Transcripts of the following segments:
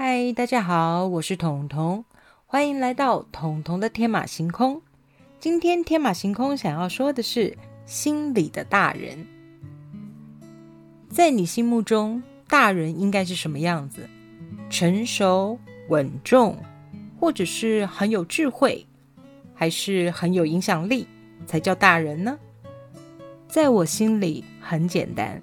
嗨，大家好，我是彤彤，欢迎来到彤彤的天马行空。今天天马行空想要说的是心里的大人，在你心目中，大人应该是什么样子？成熟、稳重，或者是很有智慧，还是很有影响力，才叫大人呢？在我心里很简单，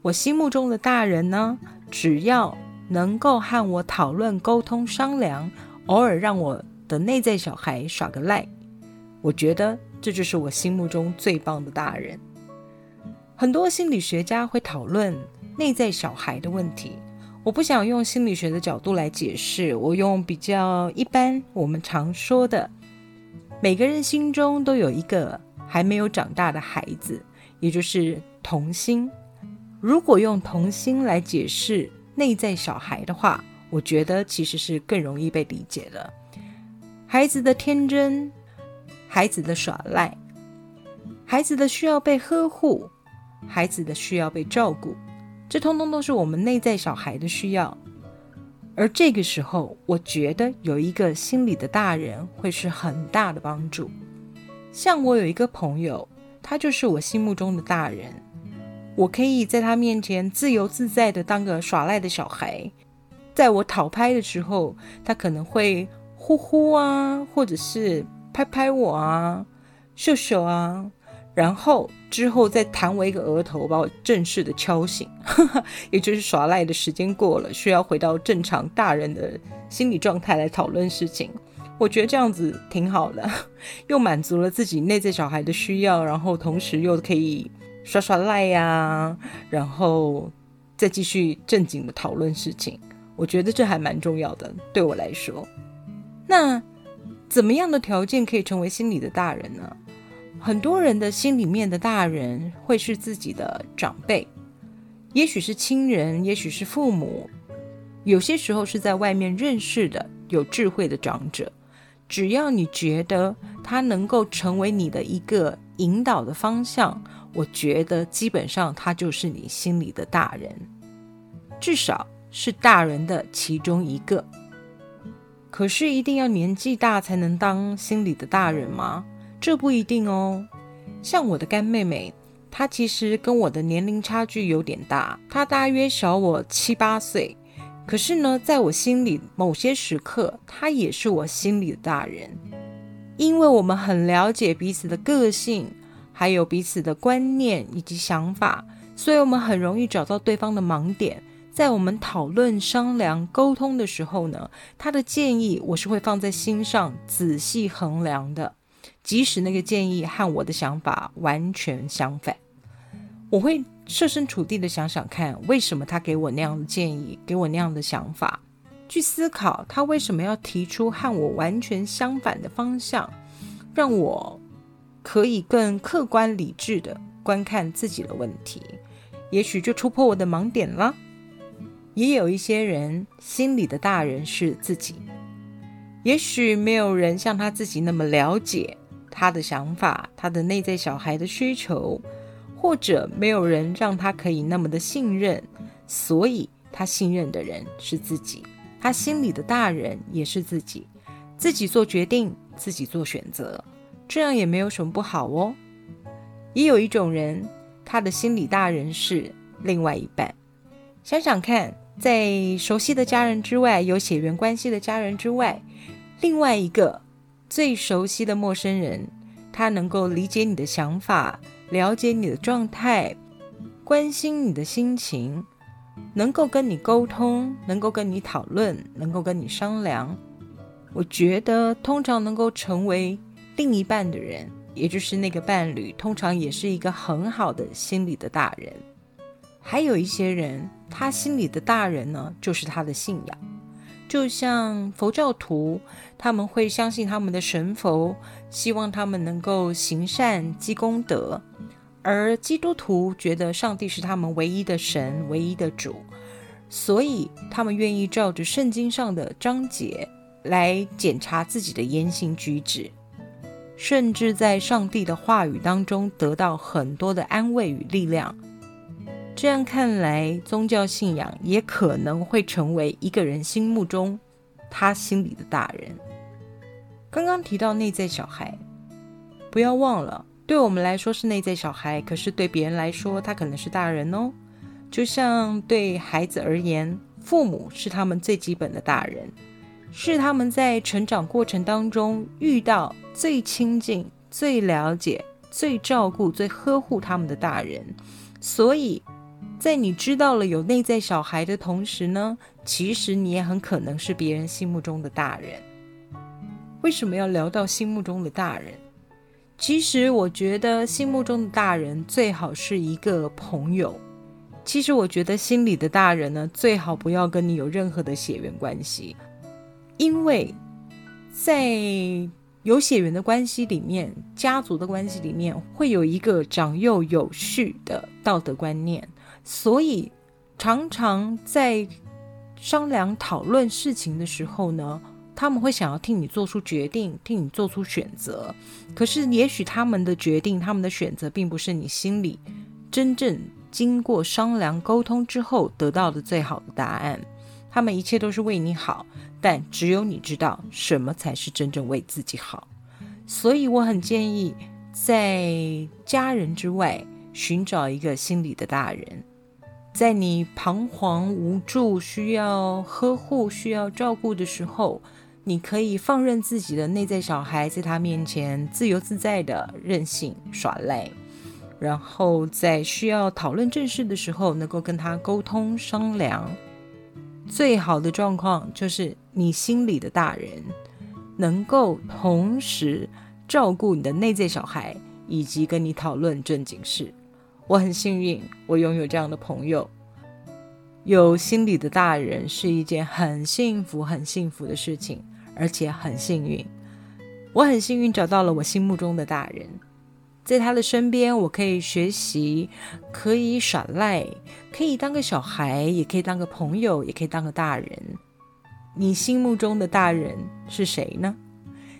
我心目中的大人呢，只要能够和我讨论、沟通、商量，偶尔让我的内在小孩耍个赖，我觉得这就是我心目中最棒的大人。很多心理学家会讨论内在小孩的问题，我不想用心理学的角度来解释，我用比较一般我们常说的，每个人心中都有一个还没有长大的孩子。也就是童心。如果用童心来解释内在小孩的话，我觉得其实是更容易被理解的。孩子的天真，孩子的耍赖，孩子的需要被呵护，孩子的需要被照顾，这通通都是我们内在小孩的需要。而这个时候，我觉得有一个心理的大人会是很大的帮助。像我有一个朋友。他就是我心目中的大人，我可以在他面前自由自在的当个耍赖的小孩。在我讨拍的时候，他可能会呼呼啊，或者是拍拍我啊，秀秀啊，然后之后再弹我一个额头，把我正式的敲醒，也就是耍赖的时间过了，需要回到正常大人的心理状态来讨论事情。我觉得这样子挺好的，又满足了自己内在小孩的需要，然后同时又可以耍耍赖呀，然后再继续正经的讨论事情。我觉得这还蛮重要的，对我来说。那怎么样的条件可以成为心里的大人呢？很多人的心里面的大人会是自己的长辈，也许是亲人，也许是父母，有些时候是在外面认识的有智慧的长者。只要你觉得他能够成为你的一个引导的方向，我觉得基本上他就是你心里的大人，至少是大人的其中一个。可是一定要年纪大才能当心里的大人吗？这不一定哦。像我的干妹妹，她其实跟我的年龄差距有点大，她大约小我七八岁。可是呢，在我心里，某些时刻，她也是我心里的大人，因为我们很了解彼此的个性，还有彼此的观念以及想法，所以我们很容易找到对方的盲点。在我们讨论、商量、沟通的时候呢，他的建议我是会放在心上，仔细衡量的，即使那个建议和我的想法完全相反，我会。设身处地的想想看，为什么他给我那样的建议，给我那样的想法，去思考他为什么要提出和我完全相反的方向，让我可以更客观理智的观看自己的问题，也许就突破我的盲点了。也有一些人心里的大人是自己，也许没有人像他自己那么了解他的想法，他的内在小孩的需求。或者没有人让他可以那么的信任，所以他信任的人是自己，他心里的大人也是自己，自己做决定，自己做选择，这样也没有什么不好哦。也有一种人，他的心理大人是另外一半。想想看，在熟悉的家人之外，有血缘关系的家人之外，另外一个最熟悉的陌生人，他能够理解你的想法。了解你的状态，关心你的心情，能够跟你沟通，能够跟你讨论，能够跟你商量。我觉得，通常能够成为另一半的人，也就是那个伴侣，通常也是一个很好的心理的大人。还有一些人，他心里的大人呢，就是他的信仰。就像佛教徒，他们会相信他们的神佛，希望他们能够行善积功德；而基督徒觉得上帝是他们唯一的神、唯一的主，所以他们愿意照着圣经上的章节来检查自己的言行举止，甚至在上帝的话语当中得到很多的安慰与力量。这样看来，宗教信仰也可能会成为一个人心目中他心里的大人。刚刚提到内在小孩，不要忘了，对我们来说是内在小孩，可是对别人来说，他可能是大人哦。就像对孩子而言，父母是他们最基本的大人，是他们在成长过程当中遇到最亲近、最了解、最照顾、最呵护他们的大人，所以。在你知道了有内在小孩的同时呢，其实你也很可能是别人心目中的大人。为什么要聊到心目中的大人？其实我觉得心目中的大人最好是一个朋友。其实我觉得心里的大人呢，最好不要跟你有任何的血缘关系，因为在有血缘的关系里面，家族的关系里面，会有一个长幼有序的道德观念。所以，常常在商量讨论事情的时候呢，他们会想要替你做出决定，替你做出选择。可是，也许他们的决定、他们的选择，并不是你心里真正经过商量沟通之后得到的最好的答案。他们一切都是为你好，但只有你知道什么才是真正为自己好。所以，我很建议在家人之外寻找一个心里的大人。在你彷徨无助、需要呵护、需要照顾的时候，你可以放任自己的内在小孩在他面前自由自在的任性耍赖，然后在需要讨论正事的时候，能够跟他沟通商量。最好的状况就是你心里的大人能够同时照顾你的内在小孩，以及跟你讨论正经事。我很幸运，我拥有这样的朋友。有心里的大人是一件很幸福、很幸福的事情，而且很幸运。我很幸运找到了我心目中的大人，在他的身边，我可以学习，可以耍赖，可以当个小孩，也可以当个朋友，也可以当个大人。你心目中的大人是谁呢？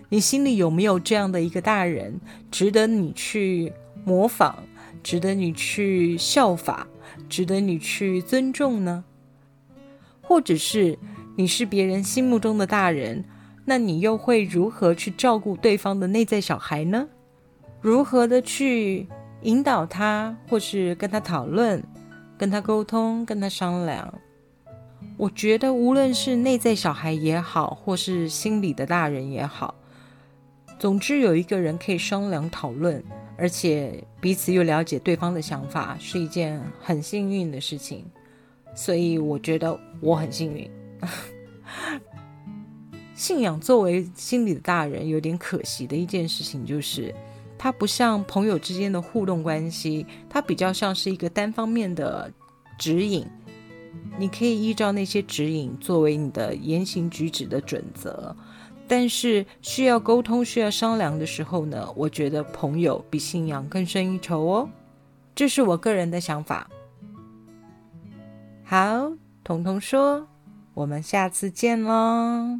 你心里有没有这样的一个大人，值得你去模仿？值得你去效法，值得你去尊重呢？或者是你是别人心目中的大人，那你又会如何去照顾对方的内在小孩呢？如何的去引导他，或是跟他讨论、跟他沟通、跟他商量？我觉得，无论是内在小孩也好，或是心里的大人也好，总之有一个人可以商量讨论。而且彼此又了解对方的想法，是一件很幸运的事情，所以我觉得我很幸运。信仰作为心里的大人，有点可惜的一件事情就是，它不像朋友之间的互动关系，它比较像是一个单方面的指引，你可以依照那些指引作为你的言行举止的准则。但是需要沟通、需要商量的时候呢，我觉得朋友比信仰更胜一筹哦。这是我个人的想法。好，彤彤说，我们下次见喽。